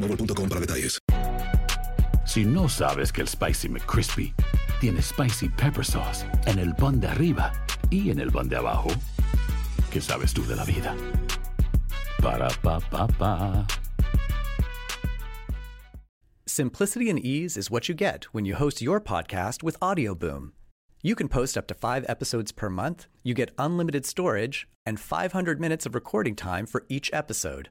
boostmobile.com para detalles. Si no sabes que el Spicy McCrispy tiene Spicy Pepper Sauce en el pan de arriba y en el pan de abajo, ¿qué sabes tú de la vida? Para, pa, pa, pa. Simplicity and ease is what you get when you host your podcast with Audioboom. You can post up to five episodes per month, you get unlimited storage, and 500 minutes of recording time for each episode.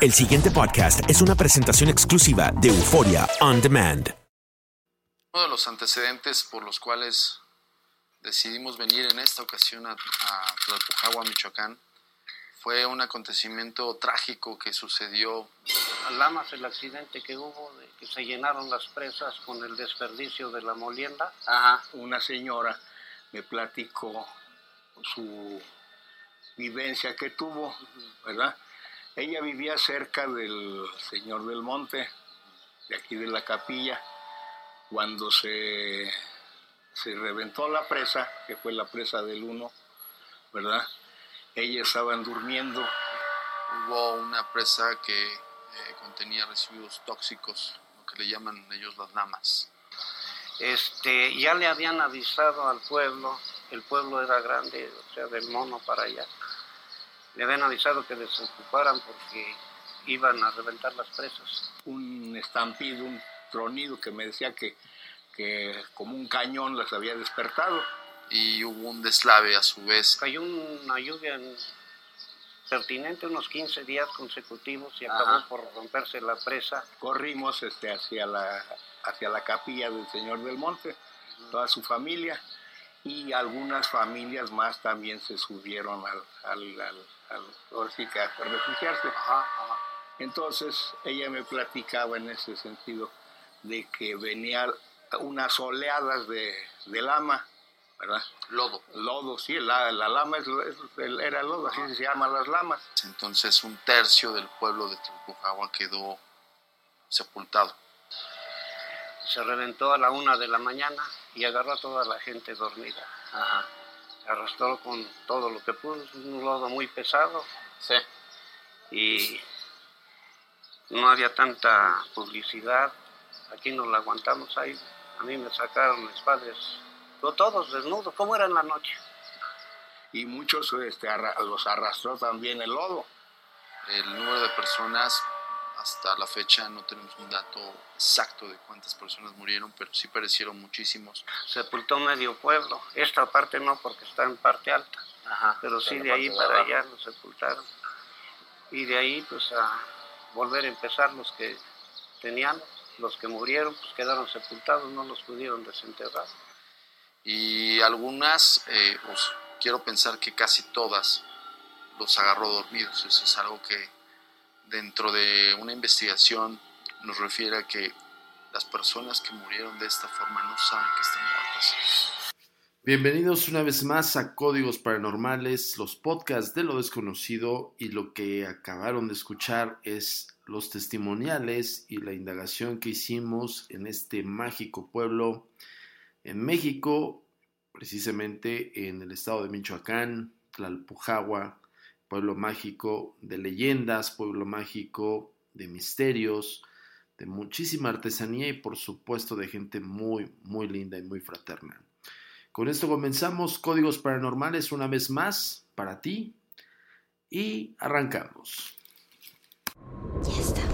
El siguiente podcast es una presentación exclusiva de Euforia On Demand. Uno de los antecedentes por los cuales decidimos venir en esta ocasión a, a Tlalpujahua, Michoacán, fue un acontecimiento trágico que sucedió. Lamas, el accidente que hubo, de que se llenaron las presas con el desperdicio de la molienda. Ajá. Una señora me platicó su vivencia que tuvo, ¿verdad? Ella vivía cerca del Señor del Monte, de aquí de la capilla, cuando se, se reventó la presa, que fue la presa del uno, ¿verdad? Ellas estaban durmiendo. Hubo una presa que eh, contenía residuos tóxicos, lo que le llaman ellos las lamas. Este, ya le habían avisado al pueblo, el pueblo era grande, o sea, del mono para allá. Le habían avisado que desocuparan porque iban a reventar las presas. Un estampido, un tronido que me decía que, que como un cañón las había despertado. Y hubo un deslave a su vez. Cayó una lluvia en- pertinente, unos 15 días consecutivos y acabó Ajá. por romperse la presa. Corrimos este, hacia, la, hacia la capilla del Señor del Monte, toda su familia, y algunas familias más también se subieron al, al, al, al- ahora sí que a refugiarse. Entonces ella me platicaba en ese sentido de que venían unas oleadas de, de lama, ¿verdad? Lodo. Lodo, sí, la, la lama es, es- el- era lodo, así se llaman las lamas. Entonces un tercio del pueblo de Tlalpujahua quedó sepultado. Se reventó a la una de la mañana y agarró a toda la gente dormida. Arrastró con todo lo que pudo, es un lodo muy pesado. Sí. Y no había tanta publicidad. Aquí nos la aguantamos ahí. A mí me sacaron mis padres, todos desnudos, ¿cómo era en la noche? Y muchos este, arra- los arrastró también el lodo. El número de personas, hasta la fecha no tenemos un dato exacto de cuántas personas murieron, pero sí perecieron muchísimos. Sepultó medio pueblo. Esta parte no, porque está en parte alta. pero sí de ahí de para allá lo sepultaron. Y de ahí, pues, a volver a empezar los que tenían, los que murieron, pues quedaron sepultados, no los pudieron desenterrar. Y algunas, eh, pues quiero pensar que casi todas los agarró dormidos. Eso es algo que dentro de una investigación nos refiere a que las personas que murieron de esta forma no saben que están muertas. Bienvenidos una vez más a Códigos Paranormales, los podcasts de lo desconocido y lo que acabaron de escuchar es los testimoniales y la indagación que hicimos en este mágico pueblo en México, precisamente en el estado de Michoacán, Tlalpujagua, pueblo mágico de leyendas, pueblo mágico de misterios, de muchísima artesanía y por supuesto de gente muy, muy linda y muy fraterna. Con esto comenzamos Códigos Paranormales una vez más para ti y arrancamos. Ya estamos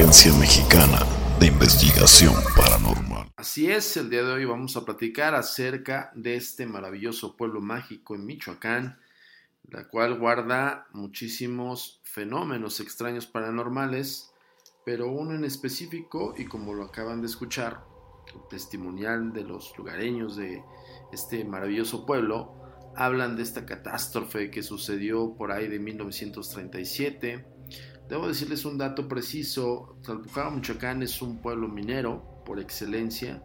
Agencia Mexicana de Investigación Paranormal. Así es, el día de hoy vamos a platicar acerca de este maravilloso pueblo mágico en Michoacán, la cual guarda muchísimos fenómenos extraños paranormales, pero uno en específico, y como lo acaban de escuchar, el testimonial de los lugareños de este maravilloso pueblo, hablan de esta catástrofe que sucedió por ahí de 1937. Debo decirles un dato preciso, Talpujagua, Michoacán es un pueblo minero, por excelencia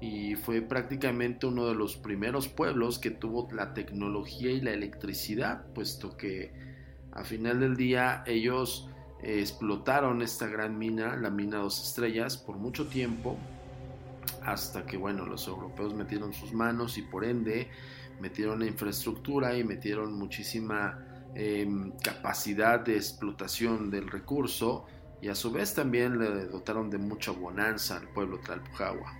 y fue prácticamente uno de los primeros pueblos que tuvo la tecnología y la electricidad, puesto que a final del día ellos eh, explotaron esta gran mina, la mina Dos Estrellas, por mucho tiempo, hasta que bueno, los europeos metieron sus manos y por ende metieron la infraestructura y metieron muchísima em, capacidad de explotación del recurso y a su vez también le dotaron de mucha bonanza al pueblo Tlalpujagua.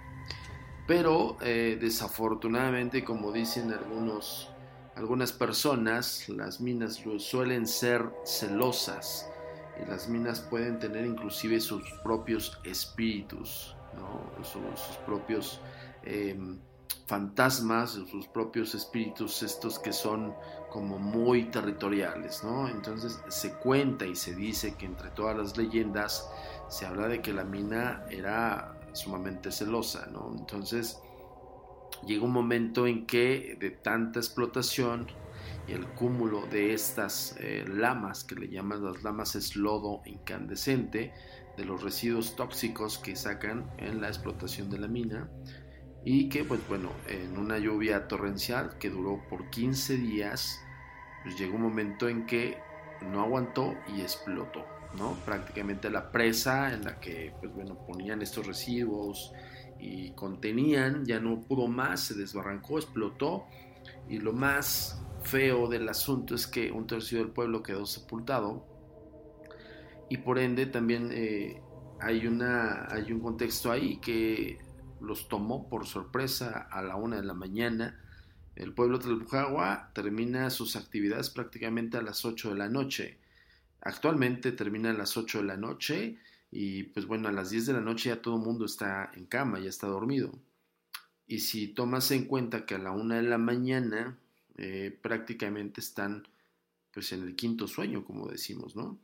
Pero eh, desafortunadamente, como dicen algunos, algunas personas, las minas suelen ser celosas y las minas pueden tener inclusive sus propios espíritus, sus, propios em, fantasmas, sus propios espíritus, estos que son como muy territoriales, ¿no? Entonces se cuenta y se dice que entre todas las leyendas se habla de que la mina era sumamente celosa, ¿no? Entonces llega un momento en que de tanta explotación y el cúmulo de estas eh, lamas, que le llaman las lamas es lodo incandescente, de los residuos tóxicos que sacan en la explotación de la mina, y que pues bueno, en una lluvia torrencial que duró por 15 días, pues llegó un momento en que no aguantó y explotó, ¿no? Prácticamente la presa en la que pues bueno, ponían estos residuos y contenían, ya no pudo más, se desbarrancó, explotó y lo más feo del asunto es que un tercio del pueblo quedó sepultado y por ende también eh, hay, una, hay un contexto ahí que los tomó por sorpresa a la una de la mañana. El pueblo de Tlalpujagua termina sus actividades prácticamente a las 8 de la noche. Actualmente termina a las 8 de la noche y pues bueno, a las 10 de la noche ya todo el mundo está en cama, ya está dormido. Y si tomas en cuenta que a la una de la mañana eh, prácticamente están pues en el quinto sueño, como decimos, ¿no?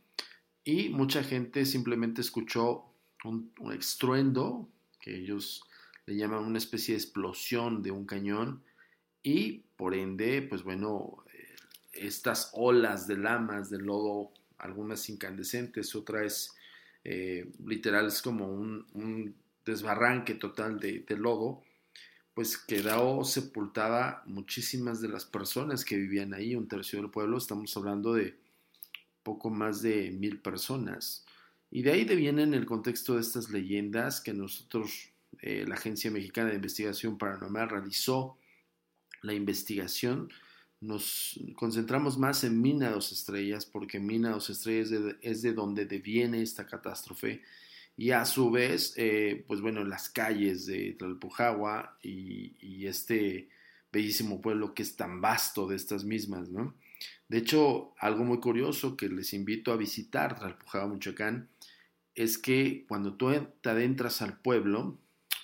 Y mucha gente simplemente escuchó un, un estruendo que ellos llaman una especie de explosión de un cañón y por ende, pues bueno, eh, estas olas de lamas, de lodo, algunas incandescentes, otras eh, literal es como un, desbarranque total de, lodo, pues quedó sepultada muchísimas de las personas que vivían ahí, un tercio del pueblo, estamos hablando de poco más de mil personas. Y de ahí vienen el contexto de estas leyendas que nosotros eh, la Agencia Mexicana de Investigación Paranormal realizó la investigación, nos concentramos más en Mina Dos Estrellas, porque Mina Dos Estrellas es de, donde deviene esta catástrofe, y a su vez, eh, pues bueno, las calles de Tlalpujagua y, y, este bellísimo pueblo que es tan vasto de estas mismas, ¿no? De hecho, algo muy curioso que les invito a visitar Tlalpujagua, Michoacán, es que cuando tú te adentras al pueblo,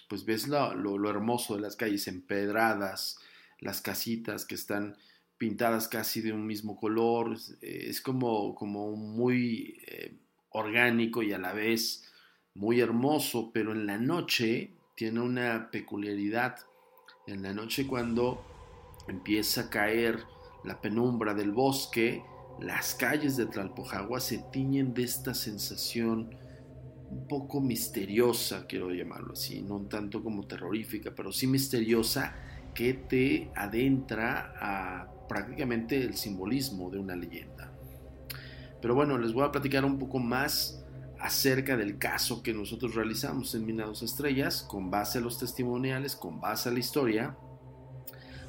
pues ves lo, lo, hermoso de las calles empedradas, las casitas que están pintadas casi de un mismo color, es como, como muy eh, orgánico y a la vez muy hermoso, pero en la noche tiene una peculiaridad. En la noche cuando empieza a caer la penumbra del bosque, las calles de Tlalpojagua se tiñen de esta sensación un poco misteriosa, quiero llamarlo así, no tanto como terrorífica, pero sí misteriosa que te adentra a prácticamente el simbolismo de una leyenda. Pero bueno, les voy a platicar un poco más acerca del caso que nosotros realizamos en Minados Estrellas, con base a los testimoniales, con base a la historia.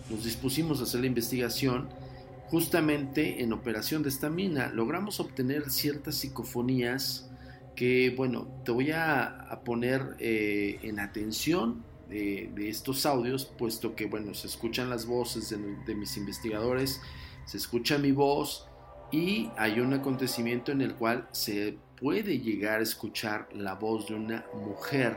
Nos dispusimos a hacer la investigación justamente en operación de esta mina. Logramos obtener ciertas psicofonías que, bueno, te voy a, poner eh, en atención de, estos audios, puesto que, bueno, se escuchan las voces de, de mis investigadores, se escucha mi voz y hay un acontecimiento en el cual se puede llegar a escuchar la voz de una mujer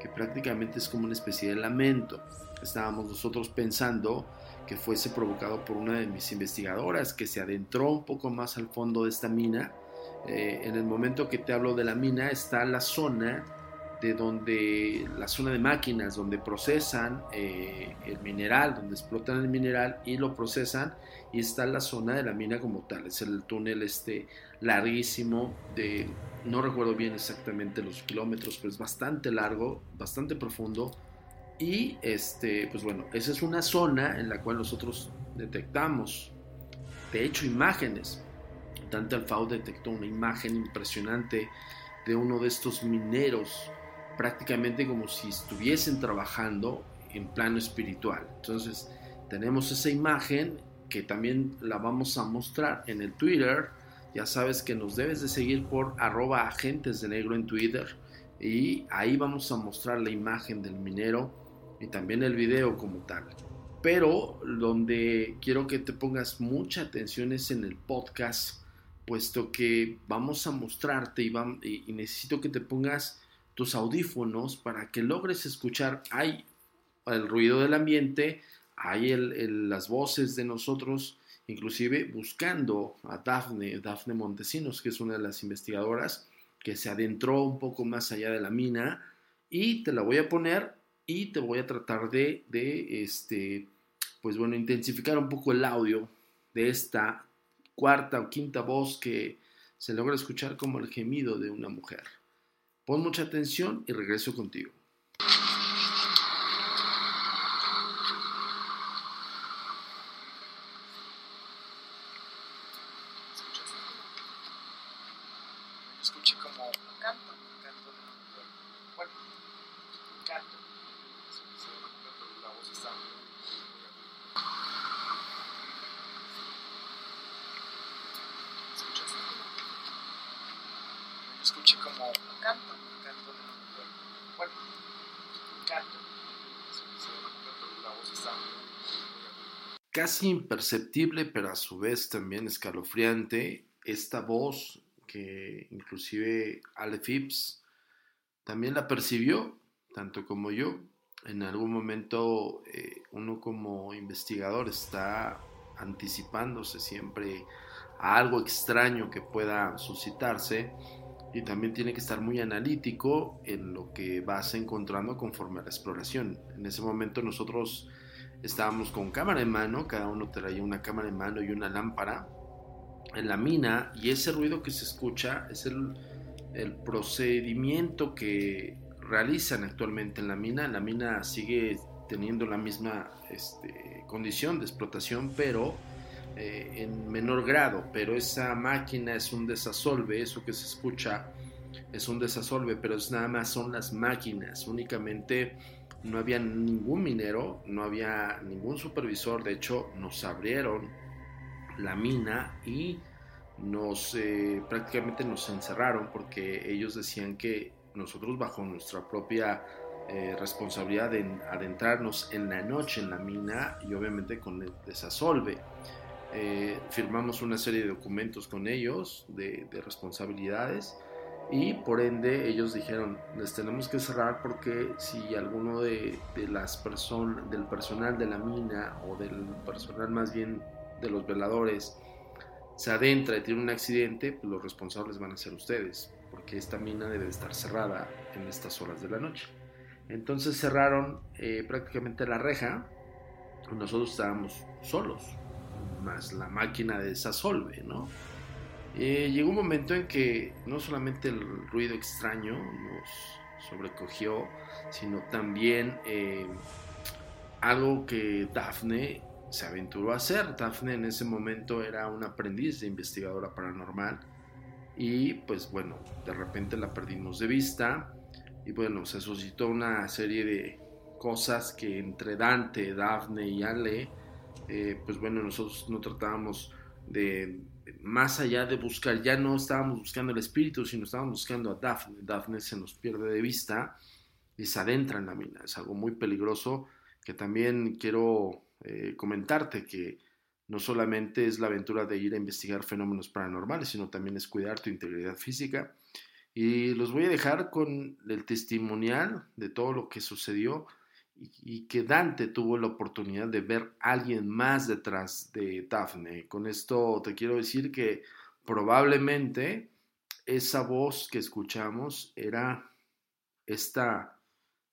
que prácticamente es como una especie de lamento. Estábamos nosotros pensando que fuese provocado por una de mis investigadoras que se adentró un poco más al fondo de esta mina. Eh, en el momento que te hablo de la mina está la zona de donde la zona de máquinas donde procesan eh, el mineral, donde explotan el mineral y lo procesan y está la zona de la mina como tal, es el túnel este larguísimo de no recuerdo bien exactamente los kilómetros, pero es bastante largo, bastante profundo y este pues bueno, esa es una zona en la cual nosotros detectamos de hecho imágenes. Tanto el FAO detectó una imagen impresionante de uno de estos mineros prácticamente como si estuviesen trabajando en plano espiritual. Entonces, tenemos esa imagen que también la vamos a mostrar en el Twitter. Ya sabes que nos debes de seguir por arroba agentes de negro en Twitter. Y ahí vamos a mostrar la imagen del minero y también el video como tal. Pero donde quiero que te pongas mucha atención es en el podcast, puesto que vamos a mostrarte y, y necesito que te pongas tus audífonos para que logres escuchar. Hay el ruido del ambiente, hay las voces de nosotros, inclusive buscando a Dafne, Dafne Montesinos, que es una de las investigadoras que se adentró un poco más allá de la mina y te la voy a poner y te voy a tratar de, de este, pues bueno, intensificar un poco el audio de esta cuarta o quinta voz que se logra escuchar como el gemido de una mujer. Pon mucha atención y regreso contigo. Escuché como canto de bueno, un canto. La voz está canto, canto bueno, canto. La voz está Casi imperceptible, pero a su vez también escalofriante, esta voz que inclusive Ale Phipps también la percibió, tanto como yo. En algún momento eh, uno como investigador está anticipándose siempre a algo extraño que pueda suscitarse y también tiene que estar muy analítico en lo que vas encontrando conforme a la exploración. En ese momento nosotros estábamos con cámara en mano, cada uno traía una cámara en mano y una lámpara en la mina y ese ruido que se escucha es el, procedimiento que realizan actualmente en la mina. La mina sigue teniendo la misma este, condición de explotación, pero eh, en menor grado, pero esa máquina es un desasolve, eso que se escucha es un desasolve, pero es nada más son las máquinas, únicamente no había ningún minero, no había ningún supervisor, de hecho nos abrieron la mina y nos eh, prácticamente nos encerraron porque ellos decían que nosotros bajo nuestra propia eh, responsabilidad de adentrarnos en la noche en la mina y obviamente con el desasolve eh, firmamos una serie de documentos con ellos de, responsabilidades y por ende ellos dijeron les tenemos que cerrar porque si alguno de, las personas del personal de la mina o del personal más bien de los veladores se adentra y tiene un accidente pues los responsables van a ser ustedes porque esta mina debe estar cerrada en estas horas de la noche entonces cerraron eh, prácticamente la reja nosotros estábamos solos más la máquina de Sasolve no eh, llegó un momento en que no solamente el ruido extraño nos sobrecogió, sino también eh, algo que Daphne se aventuró a hacer. Daphne en ese momento era una aprendiz de investigadora paranormal y pues bueno, de repente la perdimos de vista y bueno, se suscitó una serie de cosas que entre Dante, Daphne y Ale, eh, pues bueno, nosotros no tratábamos de más allá de buscar, ya no estábamos buscando el espíritu, sino estábamos buscando a Daphne. Daphne se nos pierde de vista y se adentra en la mina. Es algo muy peligroso que también quiero eh, comentarte que no solamente es la aventura de ir a investigar fenómenos paranormales, sino también es cuidar tu integridad física. Y los voy a dejar con el testimonial de todo lo que sucedió y que Dante tuvo la oportunidad de ver a alguien más detrás de Daphne. Con esto te quiero decir que probablemente esa voz que escuchamos era esta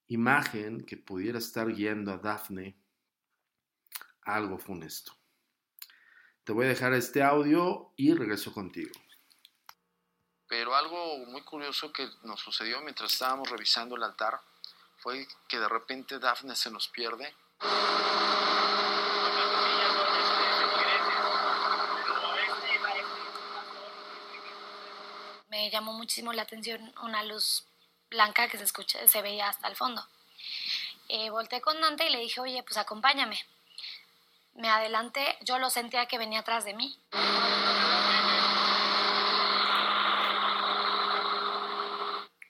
imagen que pudiera estar guiando a Daphne a algo funesto. Te voy a dejar este audio y regreso contigo. Pero algo muy curioso que nos sucedió mientras estábamos revisando el altar fue que de repente Daphne se nos pierde. Me llamó muchísimo la atención una luz blanca que se escucha, se veía hasta el fondo. Eh, volteé con Dante y le dije, oye, pues acompáñame. Me adelanté, yo lo sentía que venía atrás de mí.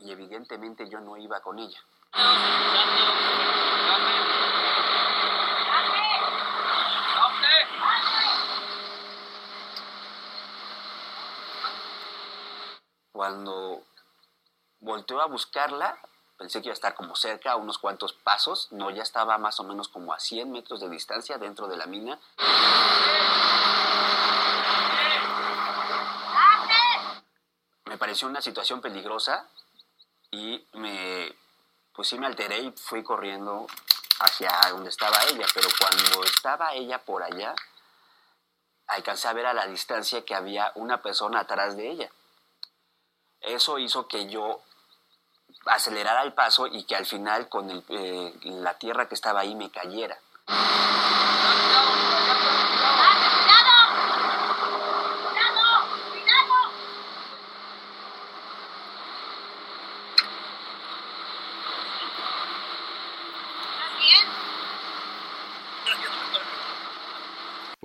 Y evidentemente yo no iba con ella. Cuando volteó a buscarla, pensé que iba a estar como cerca, a unos cuantos pasos. No, ya estaba más o menos como a 100 metros de distancia dentro de la mina. Me pareció una situación peligrosa y me pues sí me alteré y fui corriendo hacia donde estaba ella, pero cuando estaba ella por allá, alcancé a ver a la distancia que había una persona atrás de ella. Eso hizo que yo acelerara el paso y que al final con eh, la tierra que estaba ahí me cayera.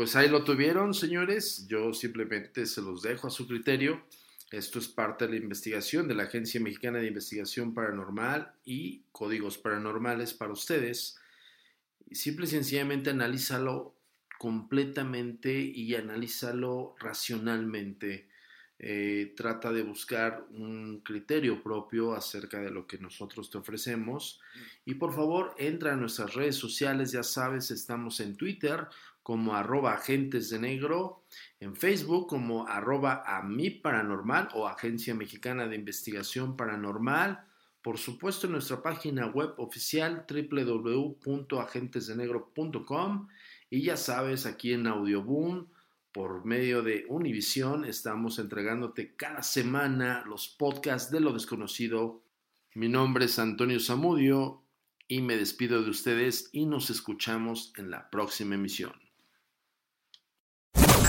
Pues ahí lo tuvieron, señores. Yo simplemente se los dejo a su criterio. Esto es parte de la investigación de la Agencia Mexicana de Investigación Paranormal y códigos paranormales para ustedes. Simple y sencillamente analízalo completamente y analízalo racionalmente. Eh, trata de buscar un criterio propio acerca de lo que nosotros te ofrecemos. Y por favor, entra a nuestras redes sociales, ya sabes, estamos en Twitter como arroba agentes de negro, en Facebook como arroba a mi paranormal o Agencia Mexicana de Investigación Paranormal, por supuesto en nuestra página web oficial www.agentesdenegro.com y ya sabes aquí en Audioboom por medio de Univision estamos entregándote cada semana los podcasts de lo desconocido. Mi nombre es Antonio Zamudio y me despido de ustedes y nos escuchamos en la próxima emisión.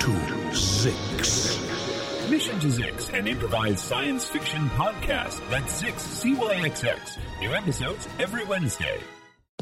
to Zix. Mission to Zix, an improvised science fiction podcast. That's Zix, CYXX. New episodes every Wednesday.